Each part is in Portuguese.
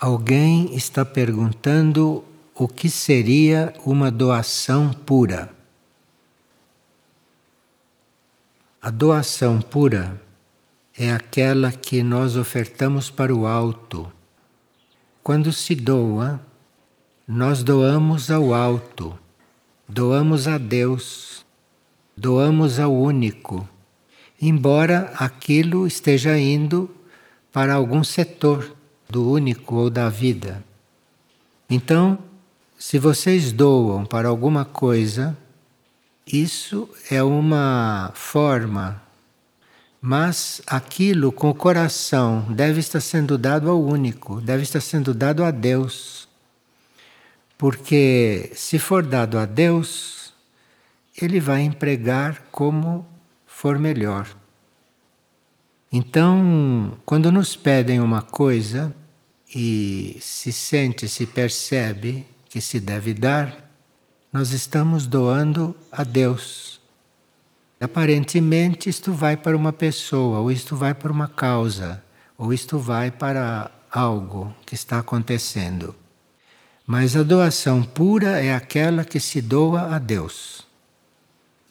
Alguém está perguntando o que seria uma doação pura. A doação pura é aquela que nós ofertamos para o alto. Quando se doa, nós doamos ao alto, doamos a Deus, doamos ao único, embora aquilo esteja indo para algum setor do único ou da vida. Então, se vocês doam para alguma coisa, isso é uma forma, mas aquilo com o coração deve estar sendo dado ao único, deve estar sendo dado a Deus. Porque se for dado a Deus, ele vai empregar como for melhor. Então, quando nos pedem uma coisa e se sente, se percebe que se deve dar, nós estamos doando a Deus. Aparentemente, isto vai para uma pessoa, ou isto vai para uma causa, ou isto vai para algo que está acontecendo. Mas a doação pura é aquela que se doa a Deus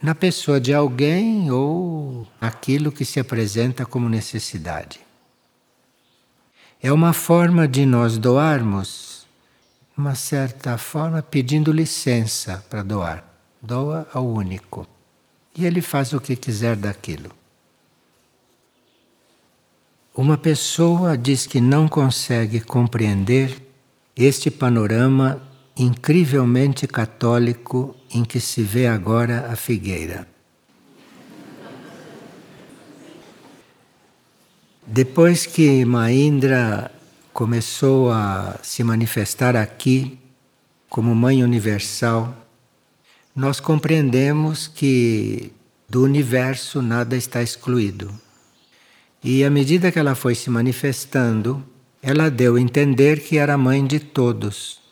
na pessoa de alguém ou aquilo que se apresenta como necessidade. É uma forma de nós doarmos, uma certa forma, pedindo licença para doar. Doa ao único. E ele faz o que quiser daquilo. Uma pessoa diz que não consegue compreender este panorama incrivelmente católico em que se vê agora a figueira. Depois que Maindra começou a se manifestar aqui como Mãe Universal, nós compreendemos que do universo nada está excluído. E à medida que ela foi se manifestando, ela deu a entender que era mãe de todos.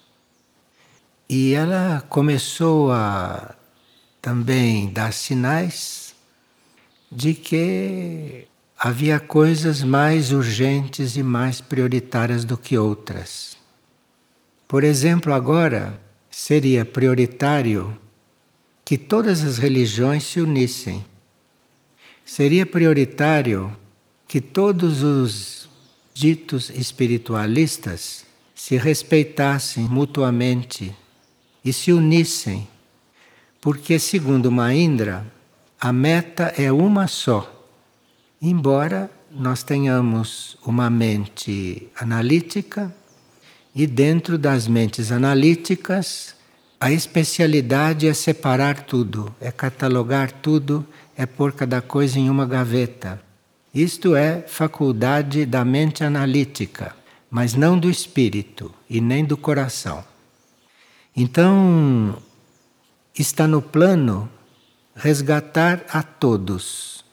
E ela começou a também dar sinais de que havia coisas mais urgentes e mais prioritárias do que outras. Por exemplo, agora seria prioritário que todas as religiões se unissem. Seria prioritário que todos os ditos espiritualistas se respeitassem mutuamente e se unissem, porque, segundo Maindra, a meta é uma só. Embora nós tenhamos uma mente analítica, e dentro das mentes analíticas, a especialidade é separar tudo, é catalogar tudo, é pôr cada coisa em uma gaveta. Isto é faculdade da mente analítica, mas não do espírito e nem do coração. Então, está no plano resgatar a todos.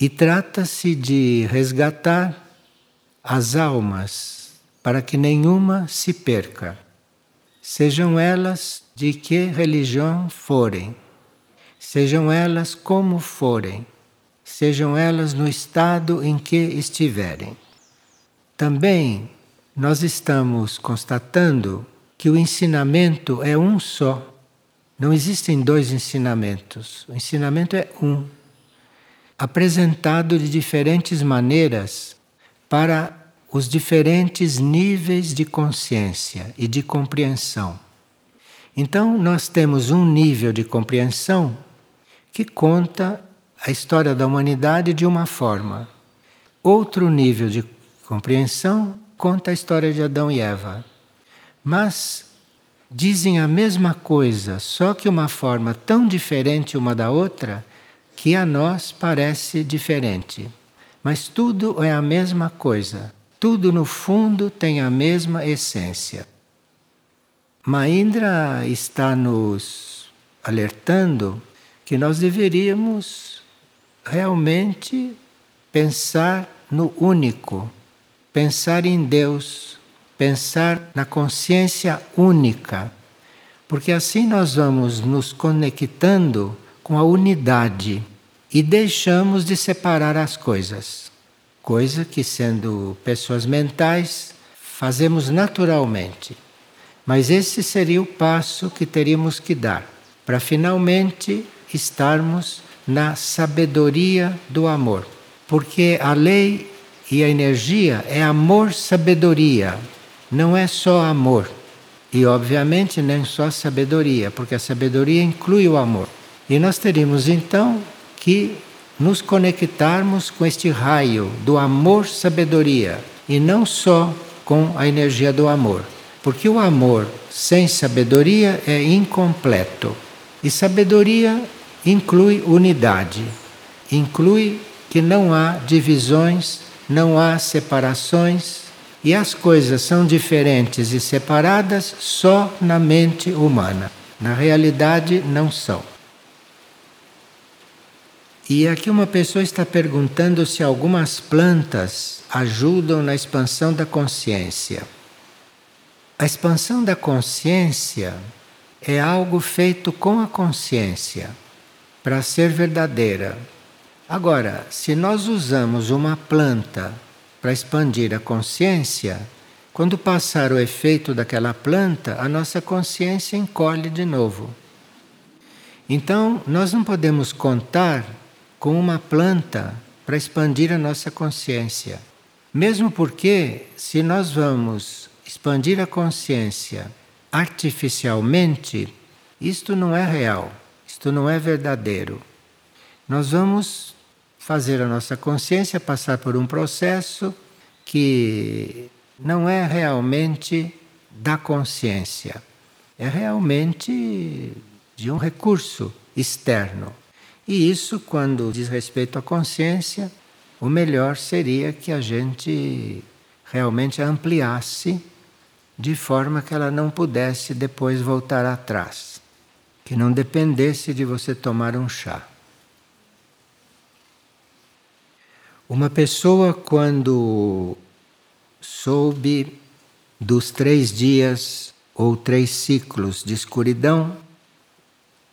E trata-se de resgatar as almas para que nenhuma se perca, sejam elas de que religião forem, sejam elas como forem, sejam elas no estado em que estiverem. Também nós estamos constatando que o ensinamento é um só. Não existem dois ensinamentos. O ensinamento é um, apresentado de diferentes maneiras para os diferentes níveis de consciência e de compreensão. Então, nós temos um nível de compreensão que conta a história da humanidade de uma forma. Outro nível de compreensão conta a história de Adão e Eva. Mas dizem a mesma coisa, só que uma forma tão diferente uma da outra que a nós parece diferente. Mas tudo é a mesma coisa. Tudo no fundo tem a mesma essência. Maindra está nos alertando que nós deveríamos realmente pensar no único, pensar em Deus, pensar na consciência única, porque assim nós vamos nos conectando com a unidade e deixamos de separar as coisas. Coisa que, sendo pessoas mentais, fazemos naturalmente. Mas esse seria o passo que teríamos que dar para finalmente estarmos na sabedoria do amor. Porque a lei e a energia é amor-sabedoria, não é só amor. E obviamente nem só sabedoria, porque a sabedoria inclui o amor. E nós teríamos então que nos conectarmos com este raio do amor-sabedoria e não só com a energia do amor. Porque o amor sem sabedoria é incompleto. E sabedoria inclui unidade, inclui que não há divisões, não há separações, e as coisas são diferentes e separadas só na mente humana. Na realidade, não são. E aqui uma pessoa está perguntando se algumas plantas ajudam na expansão da consciência. A expansão da consciência é algo feito com a consciência para ser verdadeira. Agora, se nós usamos uma planta para expandir a consciência, quando passar o efeito daquela planta, a nossa consciência encolhe de novo. Então, nós não podemos contar com uma planta para expandir a nossa consciência. Mesmo porque, se nós vamos expandir a consciência artificialmente, isto não é real, isto não é verdadeiro. Nós vamos fazer a nossa consciência passar por um processo que não é realmente da consciência, é realmente de um recurso externo. E isso, quando diz respeito à consciência, o melhor seria que a gente realmente ampliasse de forma que ela não pudesse depois voltar atrás, que não dependesse de você tomar um chá. Uma pessoa, quando soube dos três dias ou três ciclos de escuridão,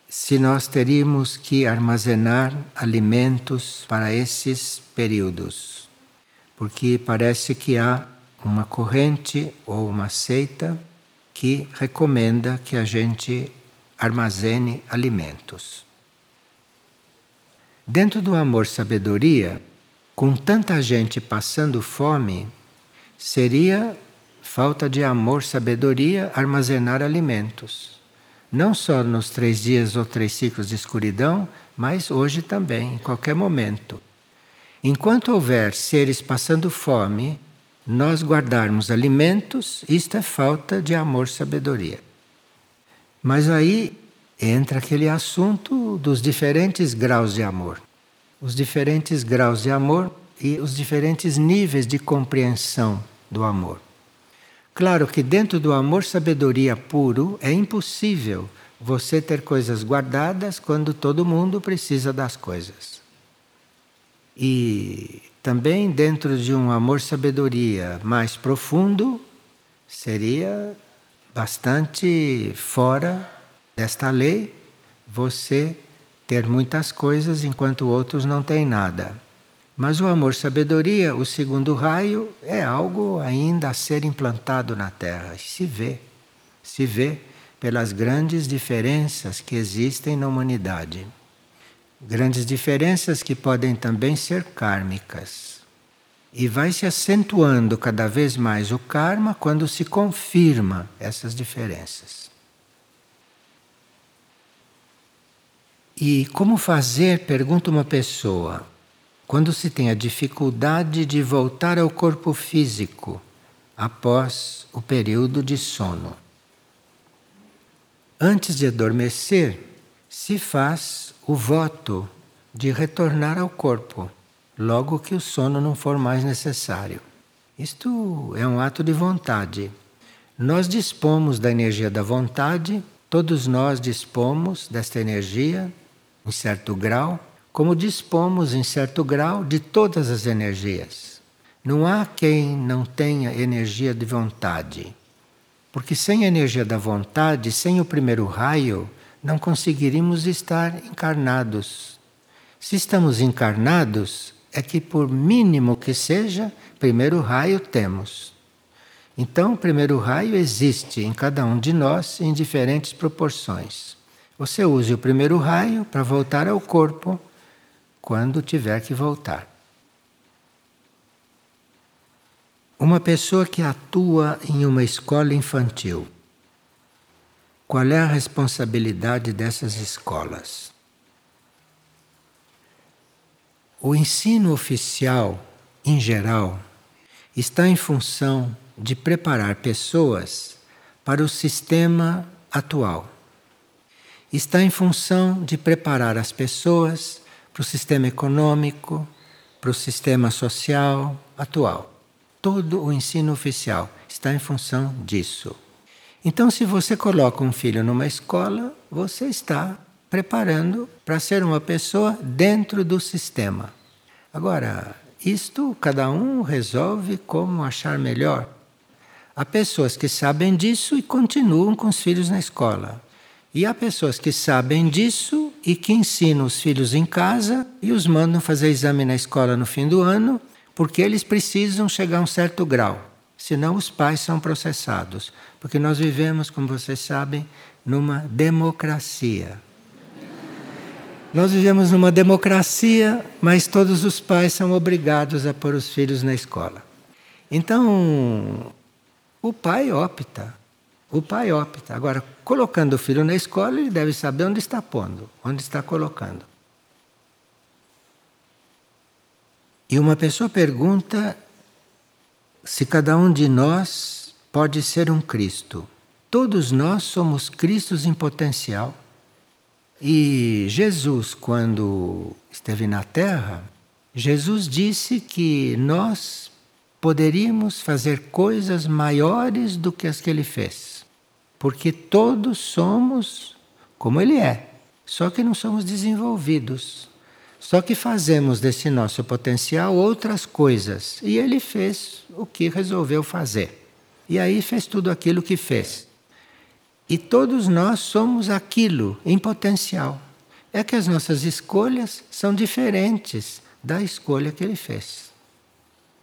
se nós teríamos que armazenar alimentos para esses períodos. Porque parece que há uma corrente ou uma seita que recomenda que a gente armazene alimentos. Dentro do amor-sabedoria, com tanta gente passando fome, seria falta de amor, sabedoria, armazenar alimentos. Não só nos três dias ou três ciclos de escuridão, mas hoje também, em qualquer momento. Enquanto houver seres passando fome, nós guardarmos alimentos, isto é falta de amor, sabedoria. Mas aí entra aquele assunto dos diferentes graus de amor os diferentes graus de amor e os diferentes níveis de compreensão do amor. Claro que dentro do amor sabedoria puro é impossível você ter coisas guardadas quando todo mundo precisa das coisas. E também dentro de um amor sabedoria mais profundo seria bastante fora desta lei você ter muitas coisas enquanto outros não têm nada. Mas o amor-sabedoria, o segundo raio, é algo ainda a ser implantado na Terra. Se vê, se vê pelas grandes diferenças que existem na humanidade. Grandes diferenças que podem também ser kármicas. E vai se acentuando cada vez mais o karma quando se confirma essas diferenças. E como fazer, pergunta uma pessoa, quando se tem a dificuldade de voltar ao corpo físico após o período de sono? Antes de adormecer, se faz o voto de retornar ao corpo, logo que o sono não for mais necessário. Isto é um ato de vontade. Nós dispomos da energia da vontade, todos nós dispomos desta energia em certo grau, como dispomos em certo grau de todas as energias. Não há quem não tenha energia de vontade. Porque sem a energia da vontade, sem o primeiro raio, não conseguiríamos estar encarnados. Se estamos encarnados, é que por mínimo que seja, primeiro raio temos. Então, o primeiro raio existe em cada um de nós em diferentes proporções. Você use o primeiro raio para voltar ao corpo quando tiver que voltar. Uma pessoa que atua em uma escola infantil, qual é a responsabilidade dessas escolas? O ensino oficial, em geral, está em função de preparar pessoas para o sistema atual. Está em função de preparar as pessoas para o sistema econômico, para o sistema social atual. Todo o ensino oficial está em função disso. Então, se você coloca um filho numa escola, você está preparando para ser uma pessoa dentro do sistema. Agora, isto cada um resolve como achar melhor. Há pessoas que sabem disso e continuam com os filhos na escola. E há pessoas que sabem disso e que ensinam os filhos em casa e os mandam fazer exame na escola no fim do ano, porque eles precisam chegar a um certo grau. Senão os pais são processados. Porque nós vivemos, como vocês sabem, numa democracia. Nós vivemos numa democracia, mas todos os pais são obrigados a pôr os filhos na escola. Então, o pai opta. O pai opta. Agora, colocando o filho na escola, ele deve saber onde está pondo, onde está colocando. E uma pessoa pergunta se cada um de nós pode ser um Cristo. Todos nós somos Cristos em potencial. E Jesus, quando esteve na Terra, Jesus disse que nós poderíamos fazer coisas maiores do que as que ele fez. Porque todos somos como ele é, só que não somos desenvolvidos. Só que fazemos desse nosso potencial outras coisas. E ele fez o que resolveu fazer. E aí fez tudo aquilo que fez. E todos nós somos aquilo em potencial. É que as nossas escolhas são diferentes da escolha que ele fez.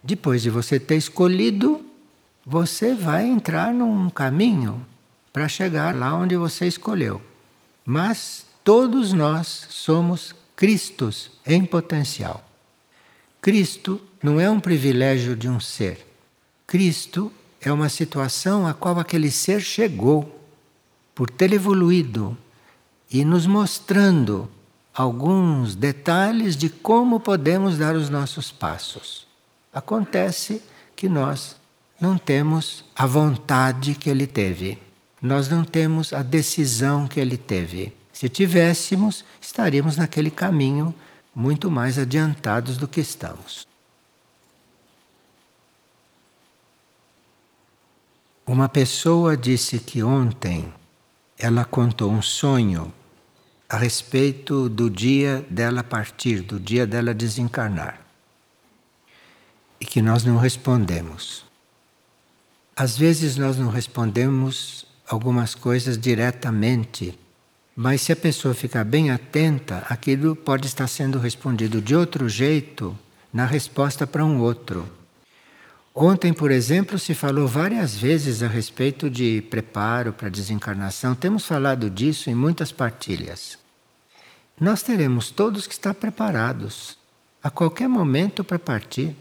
Depois de você ter escolhido, você vai entrar num caminho para chegar lá onde você escolheu. Mas todos nós somos Cristos em potencial. Cristo não é um privilégio de um ser. Cristo é uma situação a qual aquele ser chegou por ter evoluído e nos mostrando alguns detalhes de como podemos dar os nossos passos. Acontece que nós não temos a vontade que ele teve. Nós não temos a decisão que ele teve. Se tivéssemos, estaríamos naquele caminho muito mais adiantados do que estamos. Uma pessoa disse que ontem ela contou um sonho a respeito do dia dela partir, do dia dela desencarnar e que nós não respondemos. Às vezes nós não respondemos algumas coisas diretamente, mas se a pessoa ficar bem atenta, aquilo pode estar sendo respondido de outro jeito na resposta para um outro. Ontem, por exemplo, se falou várias vezes a respeito de preparo para desencarnação. Temos falado disso em muitas partilhas. Nós teremos todos que estar preparados a qualquer momento para partir.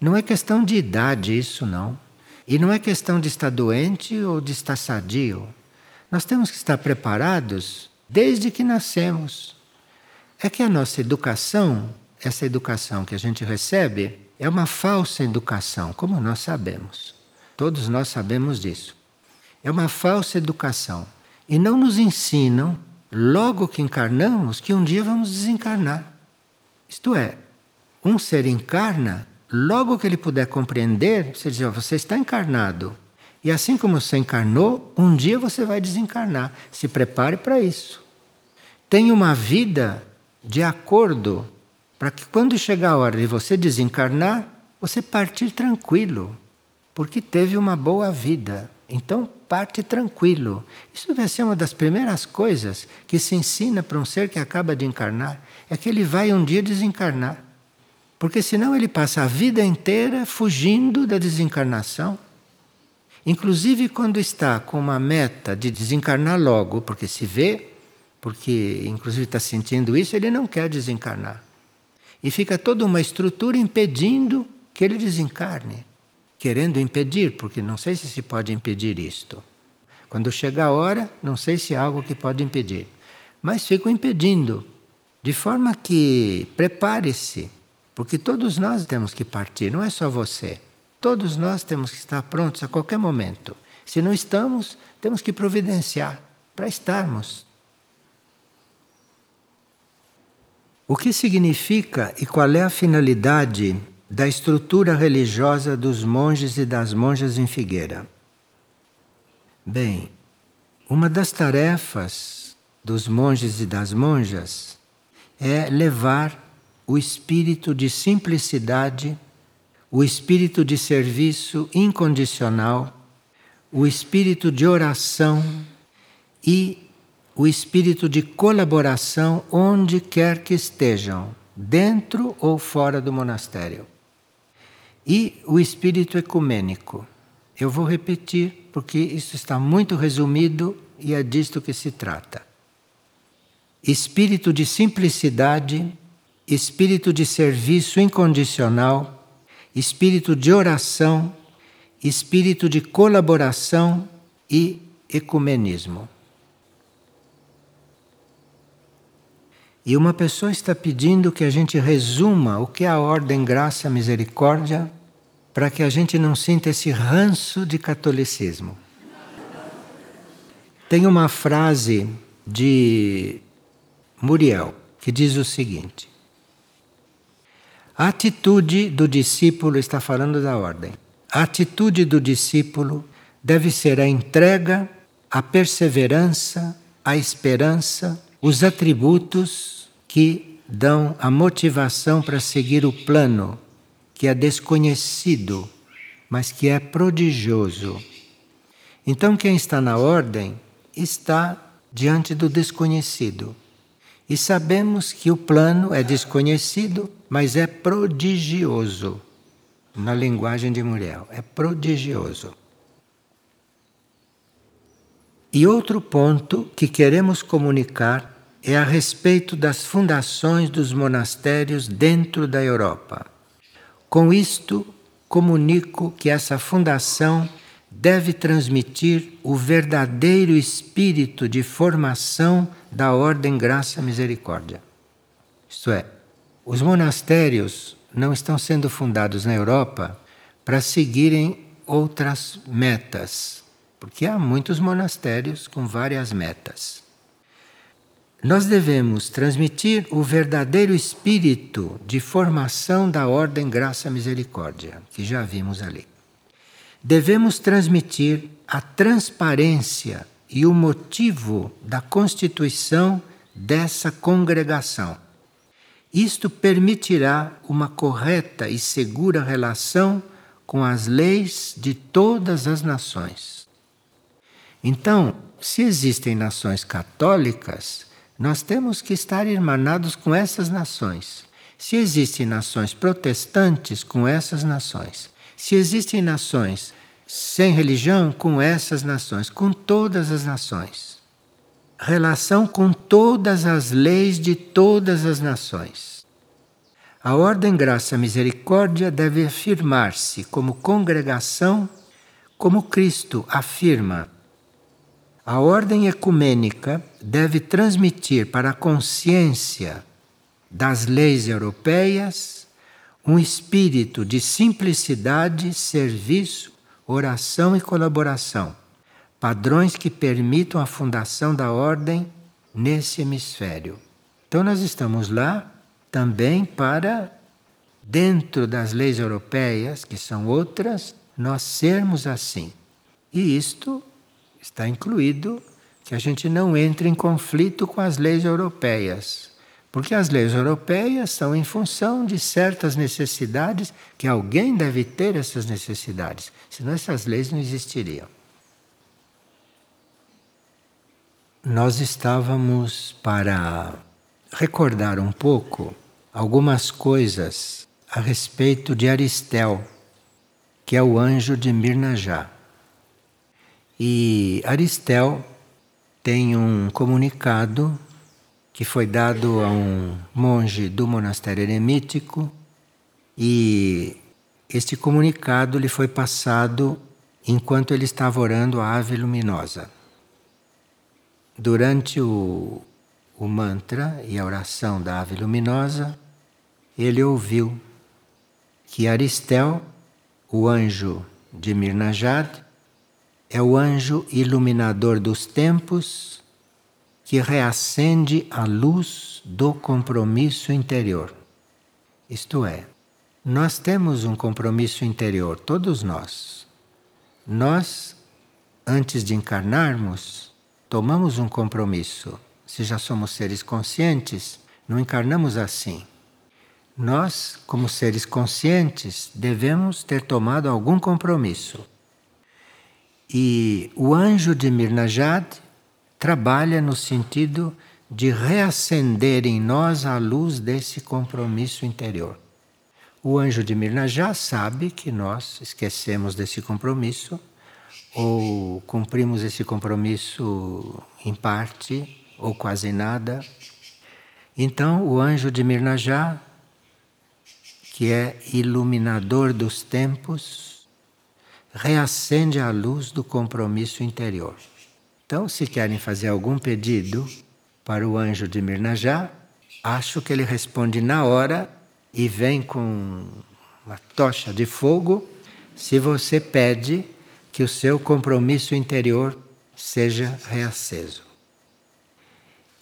Não é questão de idade isso, não. E não é questão de estar doente ou de estar sadio. Nós temos que estar preparados desde que nascemos. É que a nossa educação, essa educação que a gente recebe, é uma falsa educação, como nós sabemos. Todos nós sabemos disso. É uma falsa educação. E não nos ensinam, logo que encarnamos, que um dia vamos desencarnar. Isto é, um ser encarna Logo que ele puder compreender, você diz: você está encarnado. E assim como você encarnou, um dia você vai desencarnar. Se prepare para isso. Tenha uma vida de acordo para que quando chegar a hora de você desencarnar, você partir tranquilo, porque teve uma boa vida. Então parte tranquilo. Isso deve ser uma das primeiras coisas que se ensina para um ser que acaba de encarnar, é que ele vai um dia desencarnar. Porque senão ele passa a vida inteira fugindo da desencarnação. Inclusive quando está com uma meta de desencarnar logo, porque se vê, porque inclusive está sentindo isso, ele não quer desencarnar. E fica toda uma estrutura impedindo que ele desencarne, querendo impedir, porque não sei se se pode impedir isto. Quando chega a hora, não sei se há algo que pode impedir, mas ficam impedindo, de forma que prepare-se, porque todos nós temos que partir, não é só você. Todos nós temos que estar prontos a qualquer momento. Se não estamos, temos que providenciar para estarmos. O que significa e qual é a finalidade da estrutura religiosa dos monges e das monjas em Figueira? Bem, uma das tarefas dos monges e das monjas é levar o espírito de simplicidade o espírito de serviço incondicional, o espírito de oração e o espírito de colaboração onde quer que estejam, dentro ou fora do monastério. E o espírito ecumênico. Eu vou repetir porque isso está muito resumido e é disto que se trata. Espírito de simplicidade, espírito de serviço incondicional espírito de oração, espírito de colaboração e ecumenismo. E uma pessoa está pedindo que a gente resuma o que é a ordem graça misericórdia para que a gente não sinta esse ranço de catolicismo. Tem uma frase de Muriel que diz o seguinte: a atitude do discípulo está falando da ordem. A atitude do discípulo deve ser a entrega, a perseverança, a esperança, os atributos que dão a motivação para seguir o plano, que é desconhecido, mas que é prodigioso. Então, quem está na ordem está diante do desconhecido. E sabemos que o plano é desconhecido, mas é prodigioso. Na linguagem de Muriel, é prodigioso. E outro ponto que queremos comunicar é a respeito das fundações dos monastérios dentro da Europa. Com isto, comunico que essa fundação deve transmitir o verdadeiro espírito de formação da Ordem Graça Misericórdia. Isto é, os monastérios não estão sendo fundados na Europa para seguirem outras metas, porque há muitos monastérios com várias metas. Nós devemos transmitir o verdadeiro espírito de formação da Ordem Graça Misericórdia, que já vimos ali devemos transmitir a transparência e o motivo da constituição dessa congregação. Isto permitirá uma correta e segura relação com as leis de todas as nações. Então, se existem nações católicas, nós temos que estar irmanados com essas nações. Se existem nações protestantes, com essas nações. Se existem nações sem religião, com essas nações, com todas as nações. Relação com todas as leis de todas as nações. A Ordem Graça Misericórdia deve afirmar-se como congregação, como Cristo afirma. A ordem ecumênica deve transmitir para a consciência das leis europeias um espírito de simplicidade, serviço, oração e colaboração, padrões que permitam a fundação da ordem nesse hemisfério. Então, nós estamos lá também para, dentro das leis europeias, que são outras, nós sermos assim. E isto está incluído que a gente não entre em conflito com as leis europeias. Porque as leis europeias são em função de certas necessidades que alguém deve ter essas necessidades, senão essas leis não existiriam. Nós estávamos para recordar um pouco algumas coisas a respeito de Aristel, que é o anjo de Mirnajá. E Aristel tem um comunicado que foi dado a um monge do monastério eremítico e este comunicado lhe foi passado enquanto ele estava orando a ave luminosa. Durante o, o mantra e a oração da ave luminosa, ele ouviu que Aristel, o anjo de Mirnajad, é o anjo iluminador dos tempos que reacende a luz do compromisso interior. Isto é, nós temos um compromisso interior, todos nós. Nós, antes de encarnarmos, tomamos um compromisso. Se já somos seres conscientes, não encarnamos assim. Nós, como seres conscientes, devemos ter tomado algum compromisso. E o anjo de Mirnajad trabalha no sentido de reacender em nós a luz desse compromisso interior. O anjo de Mirnajad sabe que nós esquecemos desse compromisso ou cumprimos esse compromisso em parte ou quase nada. Então, o anjo de Mirnajá, que é iluminador dos tempos, reacende a luz do compromisso interior. Então, se querem fazer algum pedido para o anjo de Mirnajá, acho que ele responde na hora e vem com uma tocha de fogo se você pede que o seu compromisso interior seja reaceso.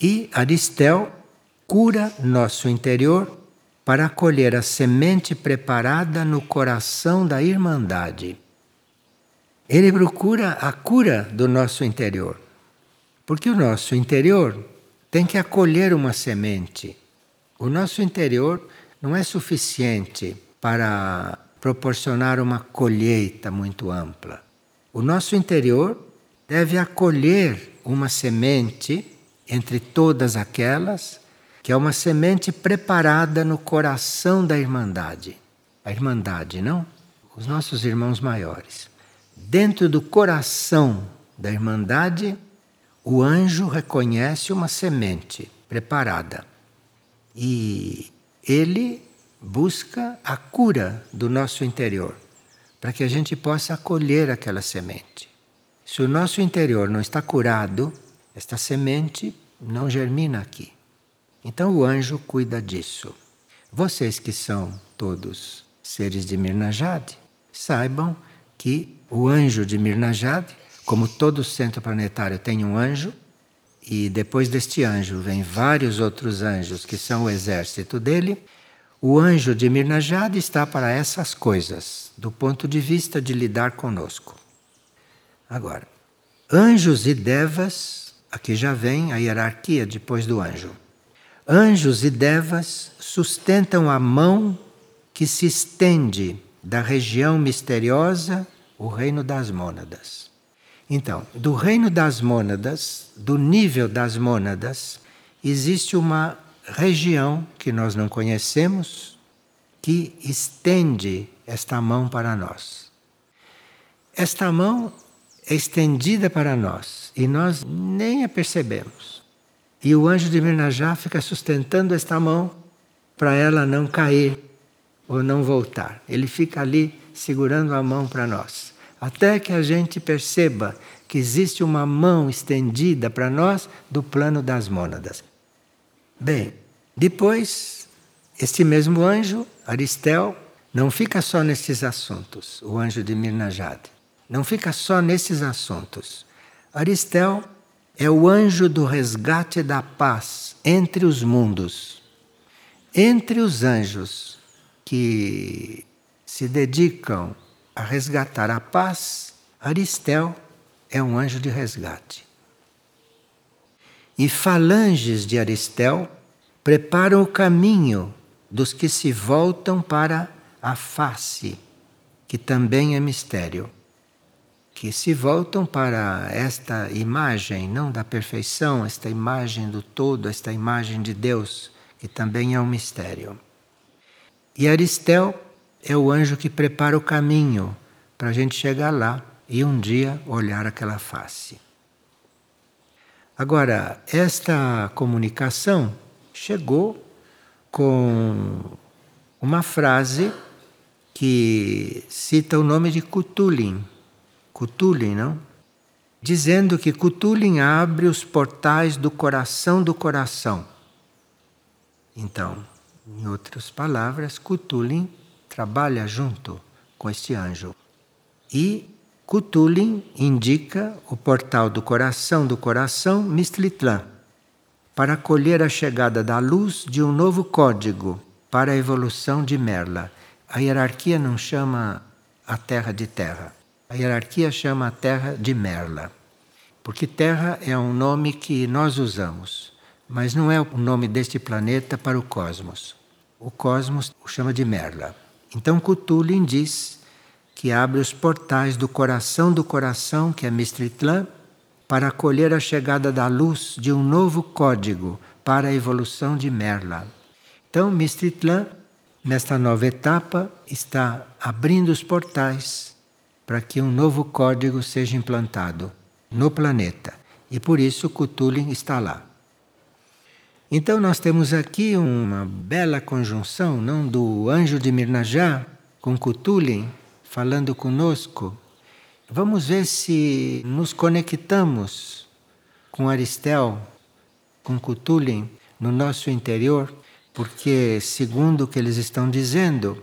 E Aristel cura nosso interior para acolher a semente preparada no coração da Irmandade. Ele procura a cura do nosso interior, porque o nosso interior tem que acolher uma semente. O nosso interior não é suficiente para proporcionar uma colheita muito ampla. O nosso interior deve acolher uma semente entre todas aquelas, que é uma semente preparada no coração da Irmandade. A Irmandade, não? Os nossos irmãos maiores. Dentro do coração da Irmandade, o anjo reconhece uma semente preparada. E ele busca a cura do nosso interior para que a gente possa acolher aquela semente. Se o nosso interior não está curado, esta semente não germina aqui. Então o anjo cuida disso. Vocês que são todos seres de Mirnajad, saibam que o anjo de Mirnajad, como todo centro planetário tem um anjo, e depois deste anjo vem vários outros anjos que são o exército dele, o anjo de Mirnajad está para essas coisas, do ponto de vista de lidar conosco. Agora, anjos e devas, aqui já vem a hierarquia depois do anjo. Anjos e devas sustentam a mão que se estende da região misteriosa, o reino das mônadas. Então, do reino das mônadas, do nível das mônadas, existe uma região que nós não conhecemos que estende esta mão para nós. Esta mão é estendida para nós e nós nem a percebemos. E o anjo de Mirnajá fica sustentando esta mão para ela não cair ou não voltar. Ele fica ali segurando a mão para nós, até que a gente perceba que existe uma mão estendida para nós do plano das mônadas. Bem, depois, este mesmo anjo, Aristel, não fica só nesses assuntos, o anjo de Mirnajad. Não fica só nesses assuntos. Aristel é o anjo do resgate da paz entre os mundos. Entre os anjos que se dedicam a resgatar a paz, Aristel é um anjo de resgate. E falanges de Aristel preparam o caminho dos que se voltam para a face, que também é mistério. Que se voltam para esta imagem, não da perfeição, esta imagem do todo, esta imagem de Deus, que também é um mistério. E Aristel é o anjo que prepara o caminho para a gente chegar lá e um dia olhar aquela face. Agora, esta comunicação chegou com uma frase que cita o nome de Cutulin. Cutulin, não? Dizendo que Cutulin abre os portais do coração do coração. Então, em outras palavras, Cutulin trabalha junto com este anjo. E Cutulin indica o portal do coração do coração Mistlitlan para acolher a chegada da luz de um novo código para a evolução de Merla. A hierarquia não chama a Terra de Terra. A hierarquia chama a Terra de Merla. Porque Terra é um nome que nós usamos, mas não é o nome deste planeta para o cosmos. O cosmos o chama de Merla. Então Cthulhu diz que abre os portais do coração do coração, que é Mistritlan, para acolher a chegada da luz de um novo código para a evolução de Merla. Então, Mistritlan, nesta nova etapa, está abrindo os portais para que um novo código seja implantado no planeta. E por isso Cthulhu está lá. Então nós temos aqui uma bela conjunção, não do anjo de Mirnajá com Cthulhu, falando conosco, vamos ver se nos conectamos com Aristel, com Cutulin no nosso interior, porque, segundo o que eles estão dizendo,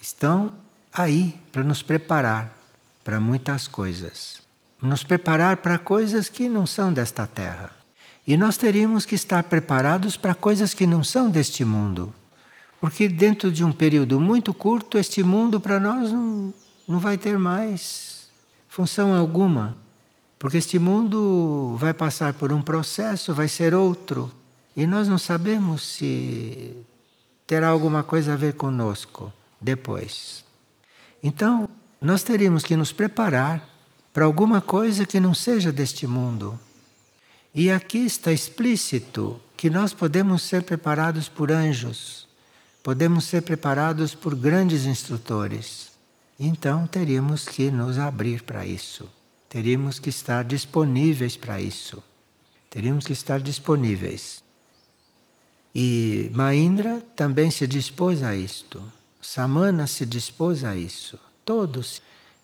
estão aí para nos preparar para muitas coisas. Nos preparar para coisas que não são desta terra. E nós teríamos que estar preparados para coisas que não são deste mundo. Porque dentro de um período muito curto, este mundo para nós não, não vai ter mais função alguma. Porque este mundo vai passar por um processo, vai ser outro. E nós não sabemos se terá alguma coisa a ver conosco depois. Então, nós teríamos que nos preparar para alguma coisa que não seja deste mundo. E aqui está explícito que nós podemos ser preparados por anjos podemos ser preparados por grandes instrutores. Então teríamos que nos abrir para isso. Teríamos que estar disponíveis para isso. Teríamos que estar disponíveis. E Maindra também se dispôs a isto. Samana se dispôs a isso. Todos.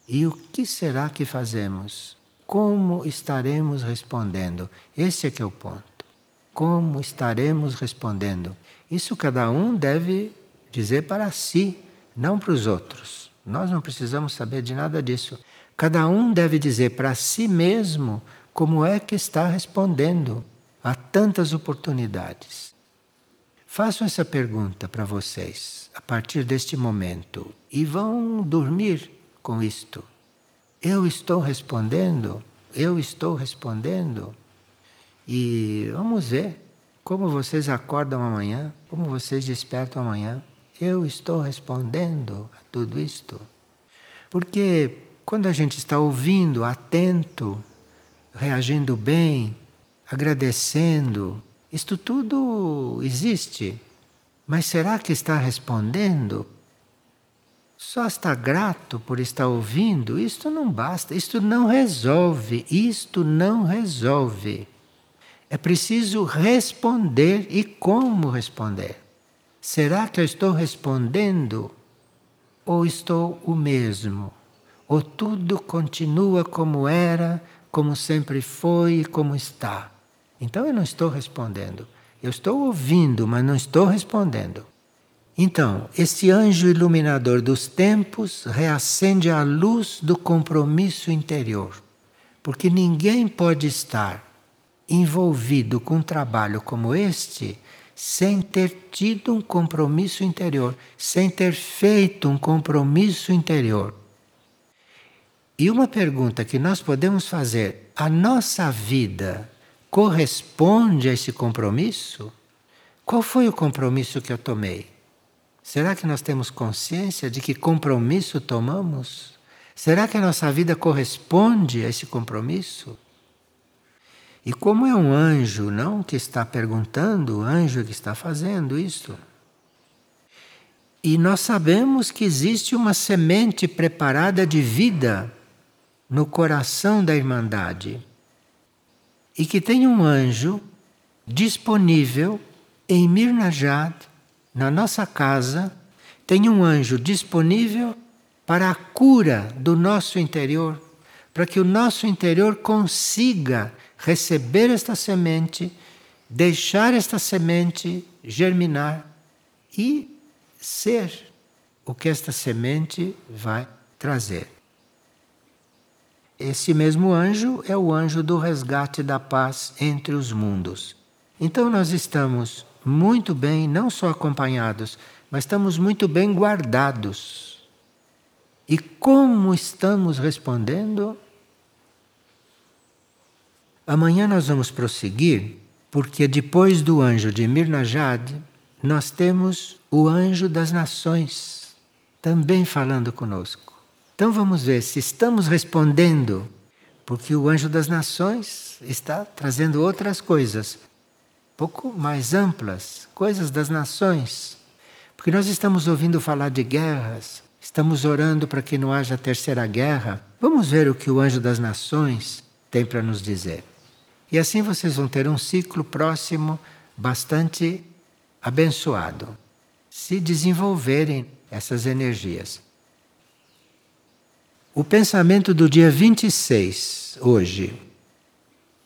E o que será que fazemos? Como estaremos respondendo? Esse é que é o ponto. Como estaremos respondendo? Isso cada um deve dizer para si, não para os outros. Nós não precisamos saber de nada disso. Cada um deve dizer para si mesmo como é que está respondendo a tantas oportunidades. Faço essa pergunta para vocês a partir deste momento e vão dormir com isto. Eu estou respondendo? Eu estou respondendo? E vamos ver como vocês acordam amanhã? Como vocês despertam amanhã? Eu estou respondendo a tudo isto. Porque quando a gente está ouvindo, atento, reagindo bem, agradecendo, isto tudo existe. Mas será que está respondendo? Só está grato por estar ouvindo? Isto não basta, isto não resolve, isto não resolve. É preciso responder e como responder. Será que eu estou respondendo ou estou o mesmo? Ou tudo continua como era, como sempre foi e como está? Então eu não estou respondendo. Eu estou ouvindo, mas não estou respondendo. Então, esse anjo iluminador dos tempos reacende a luz do compromisso interior. Porque ninguém pode estar envolvido com um trabalho como este sem ter tido um compromisso interior, sem ter feito um compromisso interior. E uma pergunta que nós podemos fazer: a nossa vida corresponde a esse compromisso? Qual foi o compromisso que eu tomei? Será que nós temos consciência de que compromisso tomamos? Será que a nossa vida corresponde a esse compromisso? E como é um anjo, não que está perguntando, o anjo que está fazendo isso. E nós sabemos que existe uma semente preparada de vida no coração da Irmandade e que tem um anjo disponível em Mirnajad, na nossa casa, tem um anjo disponível para a cura do nosso interior, para que o nosso interior consiga receber esta semente, deixar esta semente germinar e ser o que esta semente vai trazer. Esse mesmo anjo é o anjo do resgate da paz entre os mundos. Então nós estamos muito bem, não só acompanhados, mas estamos muito bem guardados. E como estamos respondendo? Amanhã nós vamos prosseguir, porque depois do anjo de Mirnajad, nós temos o anjo das nações também falando conosco. Então vamos ver se estamos respondendo, porque o anjo das nações está trazendo outras coisas, pouco mais amplas, coisas das nações. Porque nós estamos ouvindo falar de guerras, estamos orando para que não haja terceira guerra. Vamos ver o que o anjo das nações tem para nos dizer. E assim vocês vão ter um ciclo próximo bastante abençoado, se desenvolverem essas energias. O pensamento do dia 26, hoje.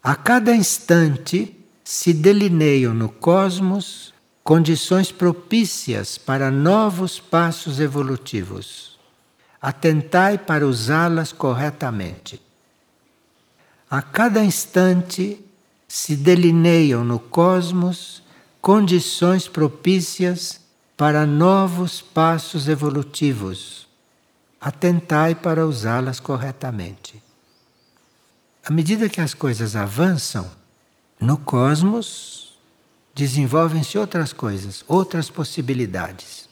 A cada instante se delineiam no cosmos condições propícias para novos passos evolutivos. Atentai para usá-las corretamente. A cada instante se delineiam no cosmos condições propícias para novos passos evolutivos. Atentai para usá-las corretamente. À medida que as coisas avançam, no cosmos desenvolvem-se outras coisas, outras possibilidades.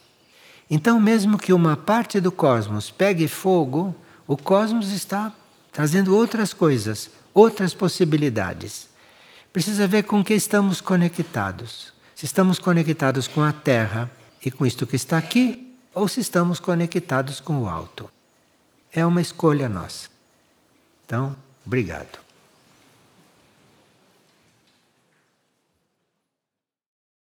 Então, mesmo que uma parte do cosmos pegue fogo, o cosmos está trazendo outras coisas, outras possibilidades. Precisa ver com que estamos conectados. Se estamos conectados com a Terra e com isto que está aqui, ou se estamos conectados com o alto. É uma escolha nossa. Então, obrigado.